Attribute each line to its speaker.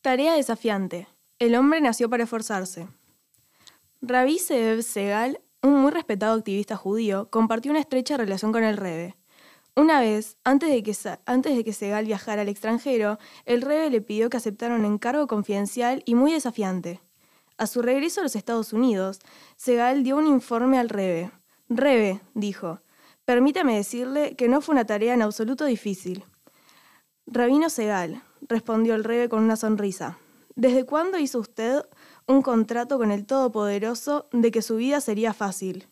Speaker 1: Tarea desafiante. El hombre nació para esforzarse. Rabbi Zeev Segal, un muy respetado activista judío, compartió una estrecha relación con el Rebe. Una vez, antes de, que, antes de que Segal viajara al extranjero, el Rebe le pidió que aceptara un encargo confidencial y muy desafiante. A su regreso a los Estados Unidos, Segal dio un informe al Rebe. Rebe, dijo, permítame decirle que no fue una tarea en absoluto difícil. Rabino Segal, respondió el Rebe con una sonrisa. ¿Desde cuándo hizo usted un contrato con el Todopoderoso de que su vida sería fácil?